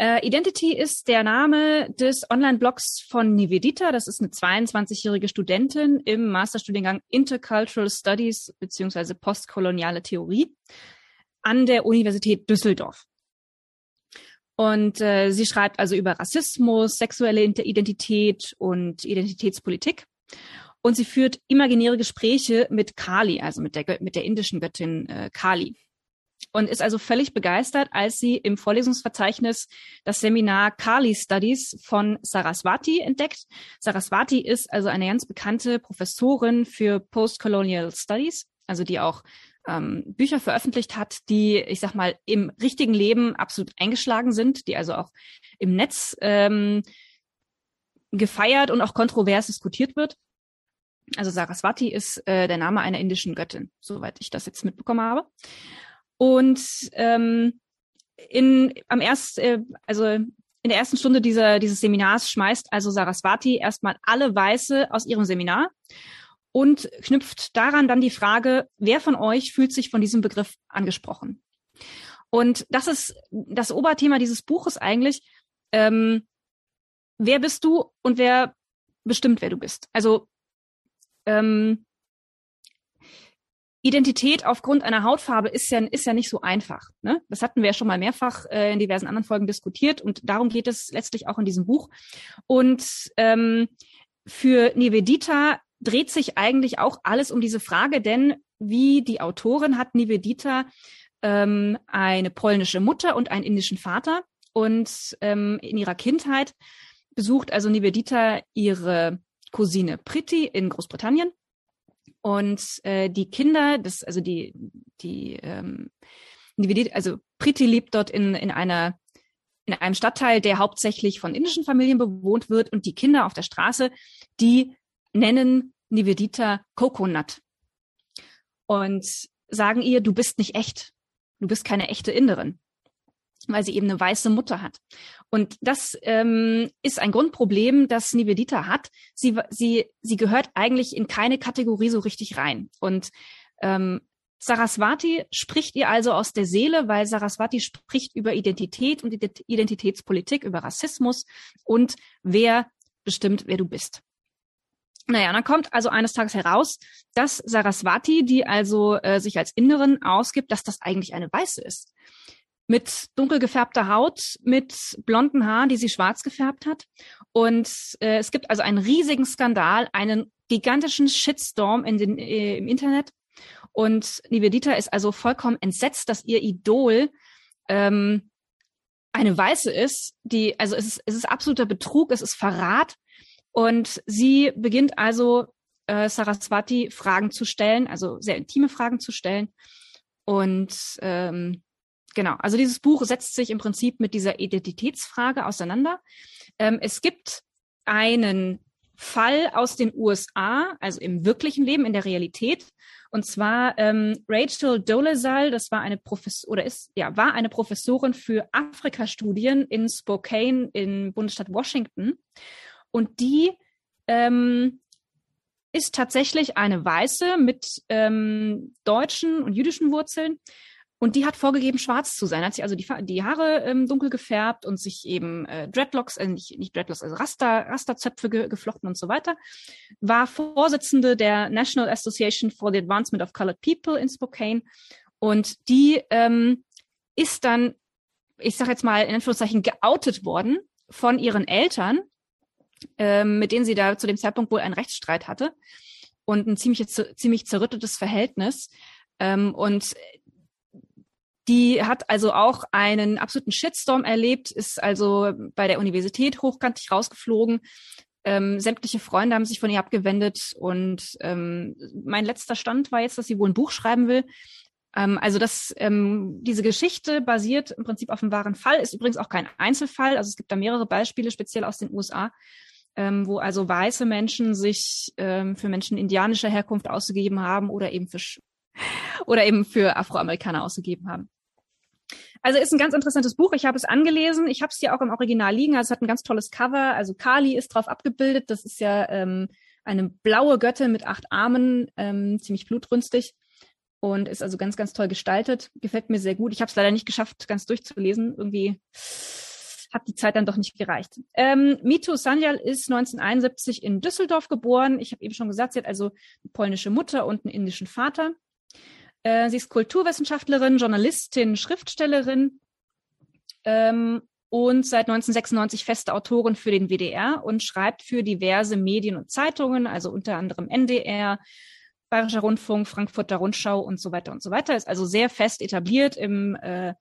Äh, Identity ist der Name des Online-Blogs von Nivedita. Das ist eine 22-jährige Studentin im Masterstudiengang Intercultural Studies beziehungsweise postkoloniale Theorie an der Universität Düsseldorf. Und äh, sie schreibt also über Rassismus, sexuelle Identität und Identitätspolitik. Und sie führt imaginäre Gespräche mit Kali, also mit der, mit der indischen Göttin äh, Kali. Und ist also völlig begeistert, als sie im Vorlesungsverzeichnis das Seminar Kali Studies von Saraswati entdeckt. Saraswati ist also eine ganz bekannte Professorin für Postcolonial Studies, also die auch ähm, Bücher veröffentlicht hat, die, ich sag mal, im richtigen Leben absolut eingeschlagen sind, die also auch im Netz ähm, gefeiert und auch kontrovers diskutiert wird. Also Saraswati ist äh, der Name einer indischen Göttin, soweit ich das jetzt mitbekommen habe. Und ähm, in am erst, äh, also in der ersten Stunde dieser, dieses Seminars schmeißt also Saraswati erstmal alle Weiße aus ihrem Seminar und knüpft daran dann die Frage, wer von euch fühlt sich von diesem Begriff angesprochen? Und das ist das Oberthema dieses Buches eigentlich. Ähm, wer bist du und wer bestimmt, wer du bist? Also ähm, Identität aufgrund einer Hautfarbe ist ja, ist ja nicht so einfach. Ne? Das hatten wir ja schon mal mehrfach äh, in diversen anderen Folgen diskutiert und darum geht es letztlich auch in diesem Buch. Und ähm, für Nivedita dreht sich eigentlich auch alles um diese Frage, denn wie die Autorin hat Nivedita ähm, eine polnische Mutter und einen indischen Vater und ähm, in ihrer Kindheit besucht also Nivedita ihre Cousine Priti in Großbritannien. Und äh, die Kinder, das, also die, die, ähm, also Priti lebt dort in, in einer in einem Stadtteil, der hauptsächlich von indischen Familien bewohnt wird und die Kinder auf der Straße, die nennen Nivedita Coconut und sagen ihr, du bist nicht echt, du bist keine echte Inderin, weil sie eben eine weiße Mutter hat. Und das ähm, ist ein Grundproblem, das Nivedita hat. Sie, sie, sie gehört eigentlich in keine Kategorie so richtig rein. Und ähm, Saraswati spricht ihr also aus der Seele, weil Saraswati spricht über Identität und Identitätspolitik, über Rassismus und wer bestimmt, wer du bist. Naja, dann kommt also eines Tages heraus, dass Saraswati, die also äh, sich als Inneren ausgibt, dass das eigentlich eine Weiße ist. Mit dunkel gefärbter Haut, mit blonden Haaren, die sie schwarz gefärbt hat. Und äh, es gibt also einen riesigen Skandal, einen gigantischen Shitstorm in den, äh, im Internet und Nivedita ist also vollkommen entsetzt, dass ihr Idol ähm, eine Weiße ist, die, also es ist, es ist absoluter Betrug, es ist Verrat. Und sie beginnt also äh, Saraswati Fragen zu stellen, also sehr intime Fragen zu stellen. Und ähm, genau, also dieses Buch setzt sich im Prinzip mit dieser Identitätsfrage auseinander. Ähm, es gibt einen Fall aus den USA, also im wirklichen Leben, in der Realität, und zwar ähm, Rachel Dolezal, das war eine Professor oder ist ja war eine Professorin für Afrika-Studien in Spokane im Bundesstaat Washington. Und die ähm, ist tatsächlich eine Weiße mit ähm, deutschen und jüdischen Wurzeln. Und die hat vorgegeben, schwarz zu sein. Hat sich also die, die Haare ähm, dunkel gefärbt und sich eben äh, Dreadlocks, äh, nicht, nicht Dreadlocks, also Raster, Rasterzöpfe ge geflochten und so weiter. War Vorsitzende der National Association for the Advancement of Colored People in Spokane. Und die ähm, ist dann, ich sage jetzt mal in Anführungszeichen, geoutet worden von ihren Eltern, ähm, mit denen sie da zu dem Zeitpunkt wohl einen Rechtsstreit hatte und ein ziemlich, ziemlich zerrüttetes Verhältnis. Ähm, und die hat also auch einen absoluten Shitstorm erlebt, ist also bei der Universität hochkantig rausgeflogen. Ähm, sämtliche Freunde haben sich von ihr abgewendet und ähm, mein letzter Stand war jetzt, dass sie wohl ein Buch schreiben will. Ähm, also das, ähm, diese Geschichte basiert im Prinzip auf einem wahren Fall, ist übrigens auch kein Einzelfall. Also es gibt da mehrere Beispiele, speziell aus den USA, ähm, wo also weiße Menschen sich ähm, für Menschen indianischer Herkunft ausgegeben haben oder eben für oder eben für Afroamerikaner ausgegeben haben. Also ist ein ganz interessantes Buch. Ich habe es angelesen. Ich habe es hier auch im Original liegen. Also es hat ein ganz tolles Cover. Also Kali ist drauf abgebildet. Das ist ja ähm, eine blaue Göttin mit acht Armen, ähm, ziemlich blutrünstig und ist also ganz, ganz toll gestaltet. Gefällt mir sehr gut. Ich habe es leider nicht geschafft, ganz durchzulesen. Irgendwie hat die Zeit dann doch nicht gereicht. Ähm, Mito Sanjal ist 1971 in Düsseldorf geboren. Ich habe eben schon gesagt, sie hat also eine polnische Mutter und einen indischen Vater. Äh, sie ist Kulturwissenschaftlerin, Journalistin, Schriftstellerin ähm, und seit 1996 feste Autorin für den WDR und schreibt für diverse Medien und Zeitungen, also unter anderem NDR, Bayerischer Rundfunk, Frankfurter Rundschau und so weiter und so weiter. Ist also sehr fest etabliert im, äh,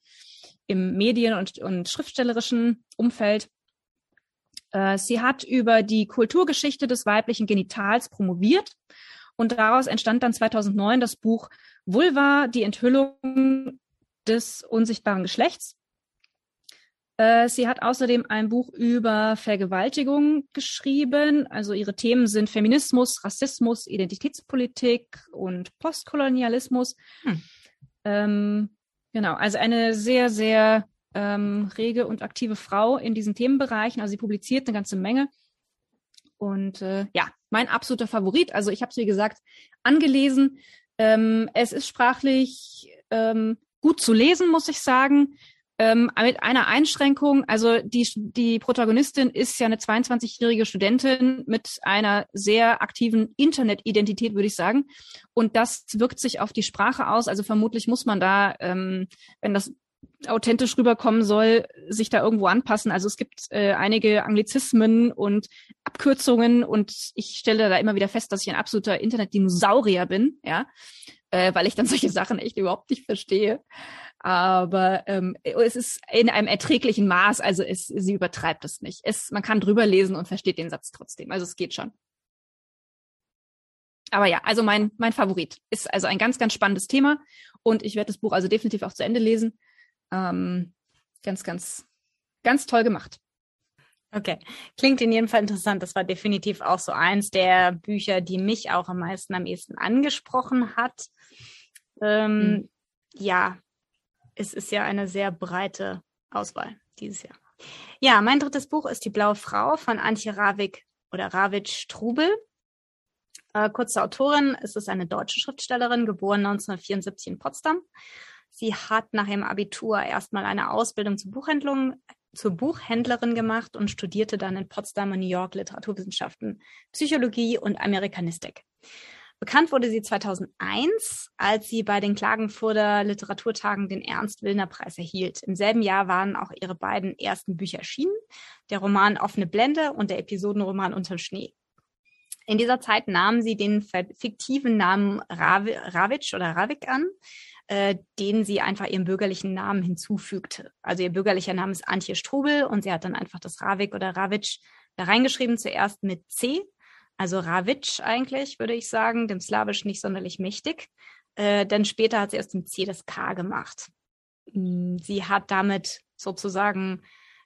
im Medien- und, und schriftstellerischen Umfeld. Äh, sie hat über die Kulturgeschichte des weiblichen Genitals promoviert und daraus entstand dann 2009 das Buch Vulva, die Enthüllung des unsichtbaren Geschlechts. Äh, sie hat außerdem ein Buch über Vergewaltigung geschrieben. Also ihre Themen sind Feminismus, Rassismus, Identitätspolitik und Postkolonialismus. Hm. Ähm, genau, also eine sehr, sehr ähm, rege und aktive Frau in diesen Themenbereichen. Also sie publiziert eine ganze Menge. Und äh, ja, mein absoluter Favorit. Also ich habe es, wie gesagt, angelesen. Ähm, es ist sprachlich ähm, gut zu lesen, muss ich sagen. Ähm, mit einer Einschränkung, also die, die Protagonistin ist ja eine 22-jährige Studentin mit einer sehr aktiven Internetidentität, würde ich sagen. Und das wirkt sich auf die Sprache aus. Also vermutlich muss man da, ähm, wenn das authentisch rüberkommen soll, sich da irgendwo anpassen. Also es gibt äh, einige Anglizismen und Abkürzungen und ich stelle da immer wieder fest, dass ich ein absoluter Internetdinosaurier bin, ja, äh, weil ich dann solche Sachen echt überhaupt nicht verstehe. Aber ähm, es ist in einem erträglichen Maß, also es, sie übertreibt es nicht. Es, man kann drüber lesen und versteht den Satz trotzdem. Also es geht schon. Aber ja, also mein, mein Favorit ist also ein ganz, ganz spannendes Thema und ich werde das Buch also definitiv auch zu Ende lesen. Ähm, ganz, ganz, ganz toll gemacht. Okay, klingt in jedem Fall interessant. Das war definitiv auch so eins der Bücher, die mich auch am meisten, am ehesten angesprochen hat. Ähm, mhm. Ja, es ist ja eine sehr breite Auswahl dieses Jahr. Ja, mein drittes Buch ist Die Blaue Frau von Antje Ravik oder Ravitsch Trubel. Äh, kurze Autorin, es ist eine deutsche Schriftstellerin, geboren 1974 in Potsdam. Sie hat nach ihrem Abitur erstmal eine Ausbildung zur zur Buchhändlerin gemacht und studierte dann in Potsdam und New York Literaturwissenschaften, Psychologie und Amerikanistik. Bekannt wurde sie 2001, als sie bei den Klagenfurter Literaturtagen den Ernst-Willner-Preis erhielt. Im selben Jahr waren auch ihre beiden ersten Bücher erschienen, der Roman Offene Blende und der Episodenroman Unter Schnee. In dieser Zeit nahm sie den fiktiven Namen Ravitsch oder Ravik an, äh, den sie einfach ihrem bürgerlichen Namen hinzufügte. Also ihr bürgerlicher Name ist Antje Strubel und sie hat dann einfach das Ravik oder Ravitsch da reingeschrieben, zuerst mit C also Ravitsch eigentlich, würde ich sagen, dem Slawisch nicht sonderlich mächtig. Äh, denn später hat sie aus dem C das K gemacht. Mm, sie hat damit sozusagen,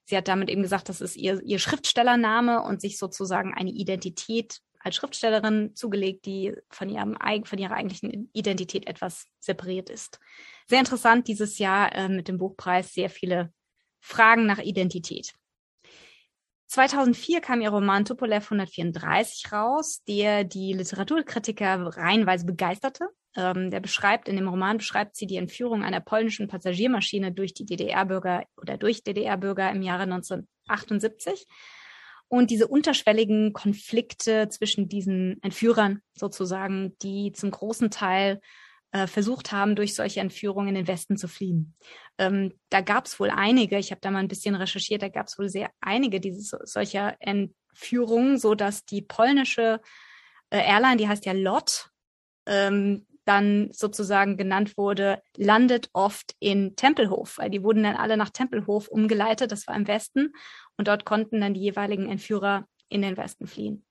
sie hat damit eben gesagt, das ist ihr, ihr Schriftstellername und sich sozusagen eine Identität als Schriftstellerin zugelegt, die von, ihrem, von ihrer eigentlichen Identität etwas separiert ist. Sehr interessant dieses Jahr äh, mit dem Buchpreis sehr viele Fragen nach Identität. 2004 kam ihr Roman Tupolev 134 raus, der die Literaturkritiker reihenweise begeisterte. Ähm, der beschreibt, in dem Roman beschreibt sie die Entführung einer polnischen Passagiermaschine durch die DDR-Bürger oder durch DDR-Bürger im Jahre 1978 und diese unterschwelligen Konflikte zwischen diesen Entführern sozusagen, die zum großen Teil äh, versucht haben, durch solche Entführungen in den Westen zu fliehen. Ähm, da gab es wohl einige, ich habe da mal ein bisschen recherchiert, da gab es wohl sehr einige diese, solcher Entführungen, so dass die polnische äh, Airline, die heißt ja LOT, ähm, dann sozusagen genannt wurde, landet oft in Tempelhof, weil die wurden dann alle nach Tempelhof umgeleitet, das war im Westen, und dort konnten dann die jeweiligen Entführer in den Westen fliehen.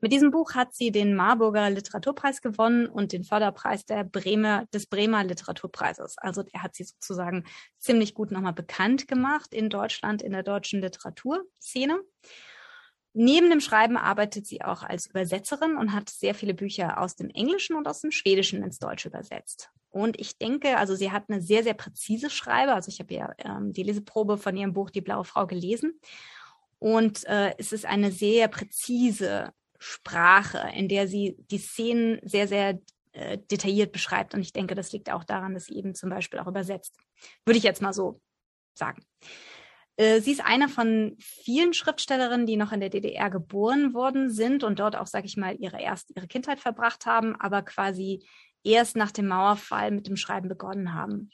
Mit diesem Buch hat sie den Marburger Literaturpreis gewonnen und den Förderpreis der Bremer, des Bremer Literaturpreises. Also der hat sie sozusagen ziemlich gut nochmal bekannt gemacht in Deutschland, in der deutschen Literaturszene. Neben dem Schreiben arbeitet sie auch als Übersetzerin und hat sehr viele Bücher aus dem Englischen und aus dem Schwedischen ins Deutsche übersetzt. Und ich denke, also sie hat eine sehr, sehr präzise Schreibe. Also ich habe ja ähm, die Leseprobe von ihrem Buch Die blaue Frau gelesen. Und äh, es ist eine sehr präzise Sprache, in der sie die Szenen sehr, sehr äh, detailliert beschreibt. Und ich denke, das liegt auch daran, dass sie eben zum Beispiel auch übersetzt. Würde ich jetzt mal so sagen. Äh, sie ist eine von vielen Schriftstellerinnen, die noch in der DDR geboren worden sind und dort auch, sage ich mal, ihre erst ihre Kindheit verbracht haben, aber quasi erst nach dem Mauerfall mit dem Schreiben begonnen haben.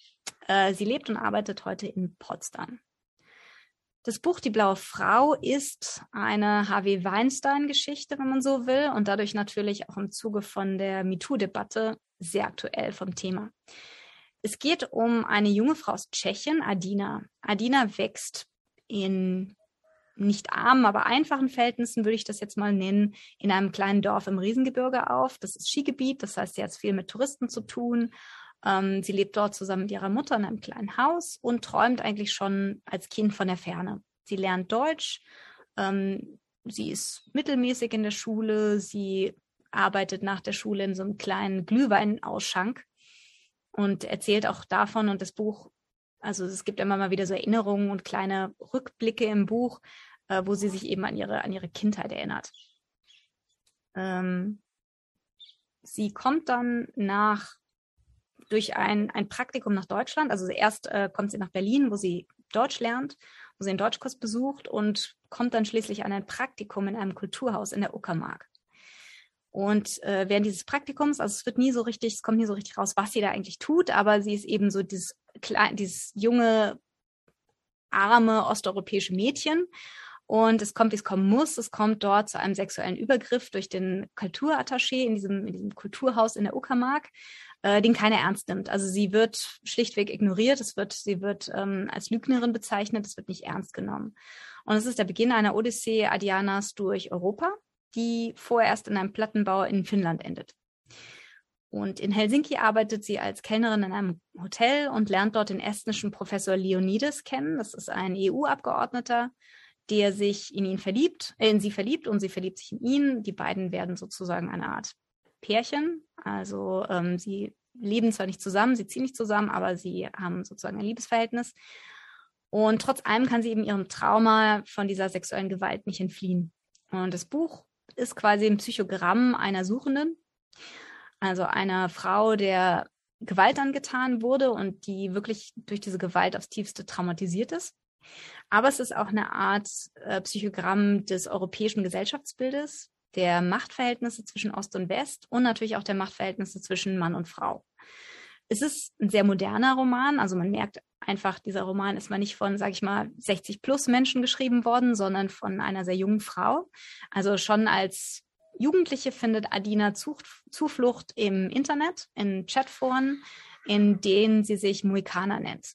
Äh, sie lebt und arbeitet heute in Potsdam. Das Buch Die blaue Frau ist eine Harvey Weinstein-Geschichte, wenn man so will, und dadurch natürlich auch im Zuge von der MeToo-Debatte sehr aktuell vom Thema. Es geht um eine junge Frau aus Tschechien, Adina. Adina wächst in nicht armen, aber einfachen Verhältnissen, würde ich das jetzt mal nennen, in einem kleinen Dorf im Riesengebirge auf. Das ist Skigebiet, das heißt, sie hat viel mit Touristen zu tun ähm, sie lebt dort zusammen mit ihrer Mutter in einem kleinen Haus und träumt eigentlich schon als Kind von der Ferne. Sie lernt Deutsch, ähm, sie ist mittelmäßig in der Schule, sie arbeitet nach der Schule in so einem kleinen Glühweinausschank und erzählt auch davon und das Buch, also es gibt immer mal wieder so Erinnerungen und kleine Rückblicke im Buch, äh, wo sie sich eben an ihre, an ihre Kindheit erinnert. Ähm, sie kommt dann nach durch ein, ein Praktikum nach Deutschland. Also erst äh, kommt sie nach Berlin, wo sie Deutsch lernt, wo sie einen Deutschkurs besucht und kommt dann schließlich an ein Praktikum in einem Kulturhaus in der Uckermark. Und äh, während dieses Praktikums, also es wird nie so richtig, es kommt nie so richtig raus, was sie da eigentlich tut, aber sie ist eben so dieses, dieses junge, arme osteuropäische Mädchen. Und es kommt, wie es kommen muss. Es kommt dort zu einem sexuellen Übergriff durch den Kulturattaché in diesem, in diesem Kulturhaus in der Uckermark äh, den keiner ernst nimmt. Also sie wird schlichtweg ignoriert, es wird, sie wird ähm, als Lügnerin bezeichnet, es wird nicht ernst genommen. Und es ist der Beginn einer Odyssee Adianas durch Europa. die vorerst in einem Plattenbau in Finnland endet. Und in Helsinki arbeitet sie als Kellnerin in einem Hotel und lernt dort den estnischen Professor Leonidas kennen. Das ist ein EU-Abgeordneter, der sich in ihn verliebt, äh, in sie verliebt und sie verliebt sich in ihn. Die beiden werden sozusagen eine Art Pärchen. Also ähm, sie leben zwar nicht zusammen, sie ziehen nicht zusammen, aber sie haben sozusagen ein Liebesverhältnis. Und trotz allem kann sie eben ihrem Trauma von dieser sexuellen Gewalt nicht entfliehen. Und das Buch ist quasi ein Psychogramm einer Suchenden, also einer Frau, der Gewalt angetan wurde und die wirklich durch diese Gewalt aufs tiefste traumatisiert ist. Aber es ist auch eine Art äh, Psychogramm des europäischen Gesellschaftsbildes, der Machtverhältnisse zwischen Ost und West und natürlich auch der Machtverhältnisse zwischen Mann und Frau. Es ist ein sehr moderner Roman, also man merkt einfach, dieser Roman ist mal nicht von, sage ich mal, 60 plus Menschen geschrieben worden, sondern von einer sehr jungen Frau. Also schon als Jugendliche findet Adina Zuflucht im Internet, in Chatforen, in denen sie sich Muikana nennt.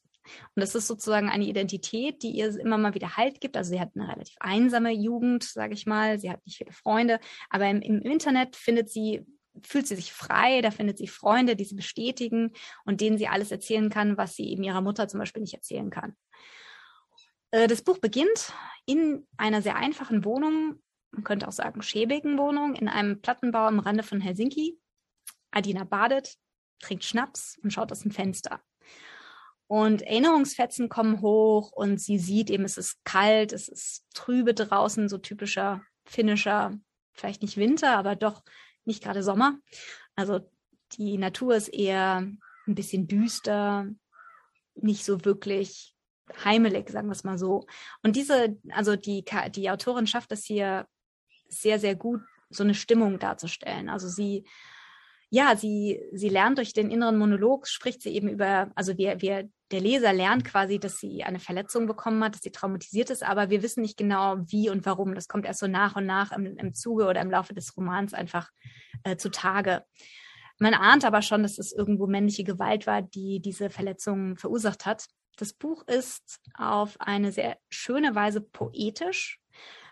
Und das ist sozusagen eine Identität, die ihr immer mal wieder Halt gibt. Also sie hat eine relativ einsame Jugend, sage ich mal. Sie hat nicht viele Freunde, aber im, im Internet findet sie fühlt sie sich frei, da findet sie Freunde, die sie bestätigen und denen sie alles erzählen kann, was sie eben ihrer Mutter zum Beispiel nicht erzählen kann. Äh, das Buch beginnt in einer sehr einfachen Wohnung, man könnte auch sagen schäbigen Wohnung, in einem Plattenbau am Rande von Helsinki. Adina badet, trinkt Schnaps und schaut aus dem Fenster. Und Erinnerungsfetzen kommen hoch und sie sieht eben, es ist kalt, es ist trübe draußen, so typischer finnischer, vielleicht nicht Winter, aber doch nicht gerade Sommer. Also die Natur ist eher ein bisschen düster, nicht so wirklich heimelig, sagen wir es mal so. Und diese, also die, die Autorin schafft es hier sehr, sehr gut, so eine Stimmung darzustellen. Also sie, ja, sie, sie lernt durch den inneren Monolog, spricht sie eben über, also wir, wir, der Leser lernt quasi, dass sie eine Verletzung bekommen hat, dass sie traumatisiert ist, aber wir wissen nicht genau, wie und warum. Das kommt erst so nach und nach im, im Zuge oder im Laufe des Romans einfach äh, zutage. Man ahnt aber schon, dass es irgendwo männliche Gewalt war, die diese Verletzungen verursacht hat. Das Buch ist auf eine sehr schöne Weise poetisch,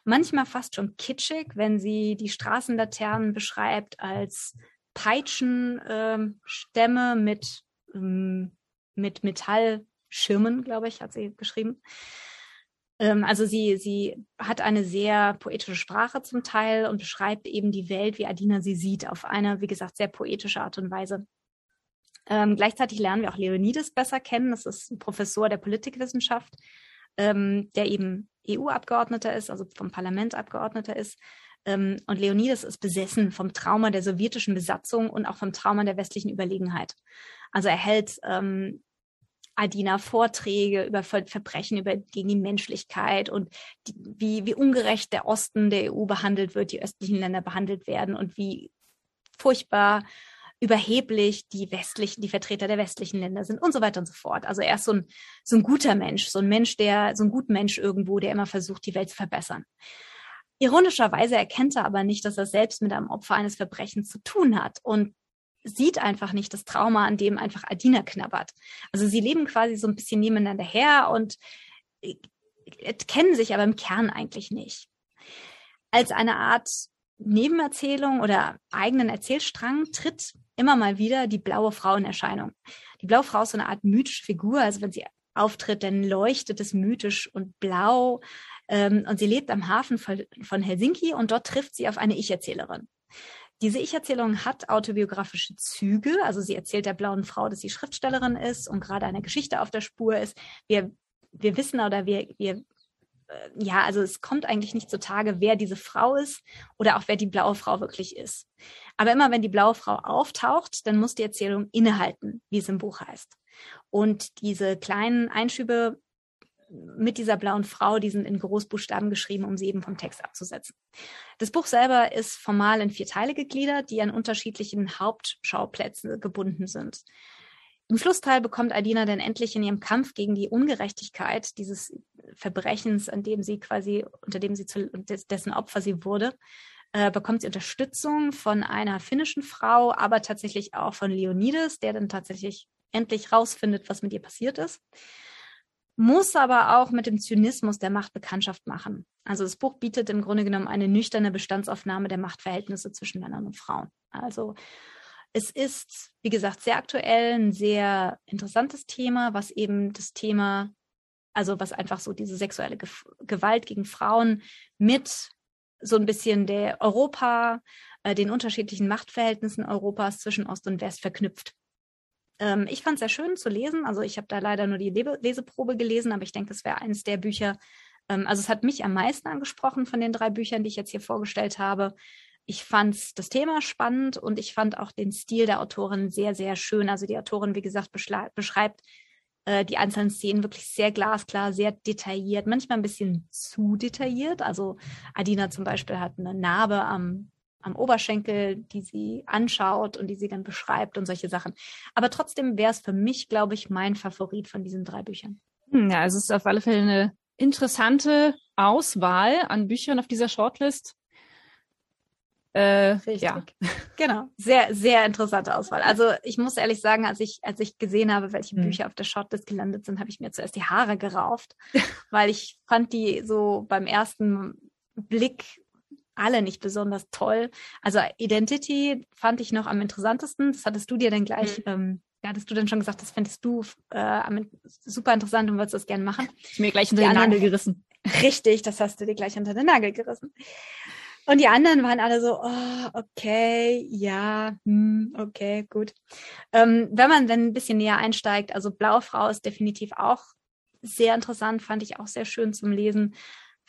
manchmal fast schon kitschig, wenn sie die Straßenlaternen beschreibt als Peitschenstämme ähm, mit, ähm, mit Metallschirmen, glaube ich, hat sie geschrieben. Ähm, also sie, sie hat eine sehr poetische Sprache zum Teil und beschreibt eben die Welt, wie Adina sie sieht, auf eine, wie gesagt, sehr poetische Art und Weise. Ähm, gleichzeitig lernen wir auch Leonidas besser kennen. Das ist ein Professor der Politikwissenschaft, ähm, der eben EU-Abgeordneter ist, also vom Parlament Abgeordneter ist. Ähm, und Leonidas ist besessen vom Trauma der sowjetischen Besatzung und auch vom Trauma der westlichen Überlegenheit. Also er hält ähm, Adina Vorträge über Ver Verbrechen über, gegen die Menschlichkeit und die, wie, wie ungerecht der Osten der EU behandelt wird, die östlichen Länder behandelt werden und wie furchtbar überheblich die westlichen, die Vertreter der westlichen Länder sind und so weiter und so fort. Also er ist so ein, so ein guter Mensch, so ein Mensch, der, so ein gut Mensch irgendwo, der immer versucht, die Welt zu verbessern. Ironischerweise erkennt er aber nicht, dass er selbst mit einem Opfer eines Verbrechens zu tun hat und sieht einfach nicht das Trauma, an dem einfach Adina knabbert. Also sie leben quasi so ein bisschen nebeneinander her und äh, kennen sich aber im Kern eigentlich nicht. Als eine Art Nebenerzählung oder eigenen Erzählstrang tritt immer mal wieder die blaue Frau in Erscheinung. Die blaue Frau ist so eine Art mythische Figur, also wenn sie auftritt, dann leuchtet es mythisch und blau. Ähm, und sie lebt am Hafen von Helsinki und dort trifft sie auf eine Ich-Erzählerin. Diese Ich-Erzählung hat autobiografische Züge. Also sie erzählt der blauen Frau, dass sie Schriftstellerin ist und gerade eine Geschichte auf der Spur ist. Wir, wir wissen oder wir, wir äh, ja, also es kommt eigentlich nicht zutage, wer diese Frau ist oder auch wer die blaue Frau wirklich ist. Aber immer wenn die blaue Frau auftaucht, dann muss die Erzählung innehalten, wie es im Buch heißt. Und diese kleinen Einschübe mit dieser blauen Frau, die sind in Großbuchstaben geschrieben, um sie eben vom Text abzusetzen. Das Buch selber ist formal in vier Teile gegliedert, die an unterschiedlichen Hauptschauplätzen gebunden sind. Im Schlussteil bekommt Adina dann endlich in ihrem Kampf gegen die Ungerechtigkeit dieses Verbrechens, an dem sie quasi, unter dem sie zu, dessen Opfer sie wurde, äh, bekommt sie Unterstützung von einer finnischen Frau, aber tatsächlich auch von Leonidas, der dann tatsächlich endlich rausfindet, was mit ihr passiert ist. Muss aber auch mit dem Zynismus der Macht Bekanntschaft machen. Also das Buch bietet im Grunde genommen eine nüchterne Bestandsaufnahme der Machtverhältnisse zwischen Männern und Frauen. Also es ist, wie gesagt, sehr aktuell, ein sehr interessantes Thema, was eben das Thema, also was einfach so diese sexuelle Ge Gewalt gegen Frauen mit so ein bisschen der Europa, äh, den unterschiedlichen Machtverhältnissen Europas zwischen Ost und West verknüpft. Ähm, ich fand es sehr schön zu lesen. Also ich habe da leider nur die Le Leseprobe gelesen, aber ich denke, es wäre eines der Bücher. Ähm, also es hat mich am meisten angesprochen von den drei Büchern, die ich jetzt hier vorgestellt habe. Ich fand das Thema spannend und ich fand auch den Stil der Autorin sehr, sehr schön. Also die Autorin, wie gesagt, beschreibt äh, die einzelnen Szenen wirklich sehr glasklar, sehr detailliert, manchmal ein bisschen zu detailliert. Also Adina zum Beispiel hat eine Narbe am am Oberschenkel, die sie anschaut und die sie dann beschreibt und solche Sachen. Aber trotzdem wäre es für mich, glaube ich, mein Favorit von diesen drei Büchern. Hm, ja, es ist auf alle Fälle eine interessante Auswahl an Büchern auf dieser Shortlist. Äh, Richtig. Ja. Genau. Sehr, sehr interessante Auswahl. Also ich muss ehrlich sagen, als ich, als ich gesehen habe, welche hm. Bücher auf der Shortlist gelandet sind, habe ich mir zuerst die Haare gerauft, weil ich fand die so beim ersten Blick alle nicht besonders toll. Also Identity fand ich noch am interessantesten. Das hattest du dir dann gleich, mhm. ähm, ja, hattest du dann schon gesagt, das fändest du äh, super interessant und würdest das gerne machen. Ich mir gleich unter den Nagel gerissen. Richtig, das hast du dir gleich unter den Nagel gerissen. Und die anderen waren alle so, oh, okay, ja, hm, okay, gut. Ähm, wenn man dann ein bisschen näher einsteigt, also Blaufrau ist definitiv auch sehr interessant, fand ich auch sehr schön zum Lesen.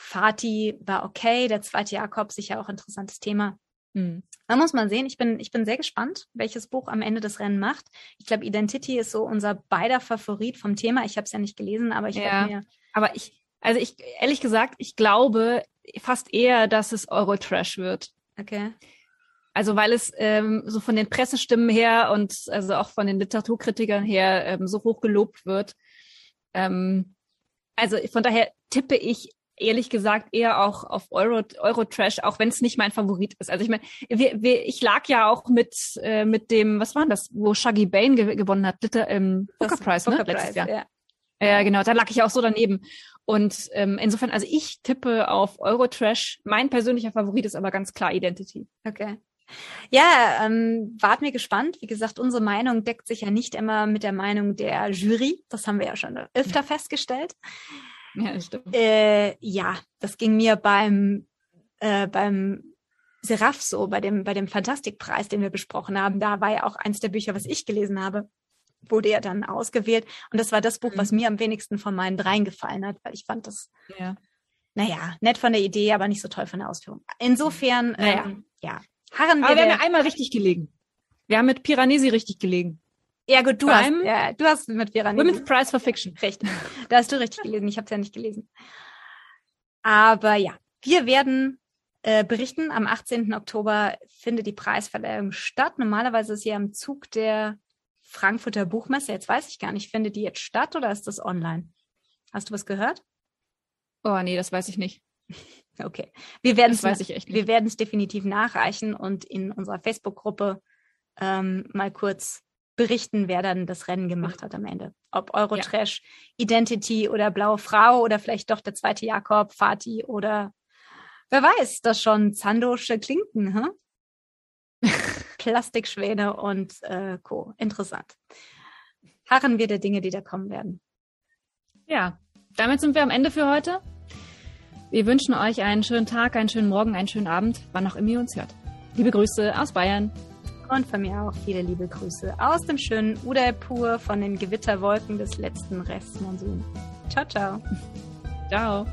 Fatih war okay, der zweite Jakob sicher auch interessantes Thema. Hm. Da muss man sehen. Ich bin, ich bin sehr gespannt, welches Buch am Ende des Rennen macht. Ich glaube, Identity ist so unser beider Favorit vom Thema. Ich habe es ja nicht gelesen, aber ich ja, mir. Aber ich, also ich, ehrlich gesagt, ich glaube fast eher, dass es Eurotrash wird. Okay. Also weil es ähm, so von den Pressestimmen her und also auch von den Literaturkritikern her ähm, so hoch gelobt wird. Ähm, also von daher tippe ich ehrlich gesagt eher auch auf Euro, Eurotrash, auch wenn es nicht mein Favorit ist. Also ich meine, ich lag ja auch mit äh, mit dem, was war das, wo Shaggy Bane ge gewonnen hat, Litter, ähm, Booker Prize, ne? Booker Letztes Prize, Jahr. Ja. Ja, genau, da lag ich auch so daneben. Und ähm, insofern, also ich tippe auf Eurotrash. Mein persönlicher Favorit ist aber ganz klar Identity. Okay. Ja, ähm, wart mir gespannt. Wie gesagt, unsere Meinung deckt sich ja nicht immer mit der Meinung der Jury. Das haben wir ja schon öfter festgestellt. Ja, stimmt. Äh, ja, das ging mir beim, äh, beim Seraph so, bei dem, bei dem Fantastikpreis, den wir besprochen haben. Da war ja auch eins der Bücher, was ich gelesen habe, wurde ja dann ausgewählt. Und das war das Buch, mhm. was mir am wenigsten von meinen dreien gefallen hat, weil ich fand das, ja. naja, nett von der Idee, aber nicht so toll von der Ausführung. Insofern, naja. ähm, ja. Harren wir aber wir haben ja einmal richtig gelegen. Wir haben mit Piranesi richtig gelegen. Ja, gut, du Beim hast, ja, du hast mit Vera Women's Prize for Fiction. Richtig. Da hast du richtig gelesen. Ich habe es ja nicht gelesen. Aber ja, wir werden äh, berichten. Am 18. Oktober findet die Preisverleihung statt. Normalerweise ist sie am Zug der Frankfurter Buchmesse. Jetzt weiß ich gar nicht, findet die jetzt statt oder ist das online? Hast du was gehört? Oh, nee, das weiß ich nicht. Okay. Wir werden es, weiß ich echt nicht. Wir werden es definitiv nachreichen und in unserer Facebook-Gruppe ähm, mal kurz berichten, wer dann das Rennen gemacht hat am Ende. Ob Eurotrash, ja. Identity oder Blaue Frau oder vielleicht doch der zweite Jakob, Fatih oder wer weiß, das schon Zandosche Klinken, hm? Plastikschwäne und äh, Co. Interessant. Harren wir der Dinge, die da kommen werden. Ja, damit sind wir am Ende für heute. Wir wünschen euch einen schönen Tag, einen schönen Morgen, einen schönen Abend, wann auch immer ihr uns hört. Liebe Grüße aus Bayern. Und von mir auch viele liebe Grüße aus dem schönen Udaipur von den Gewitterwolken des letzten Restmonsuns. Ciao, ciao. Ciao.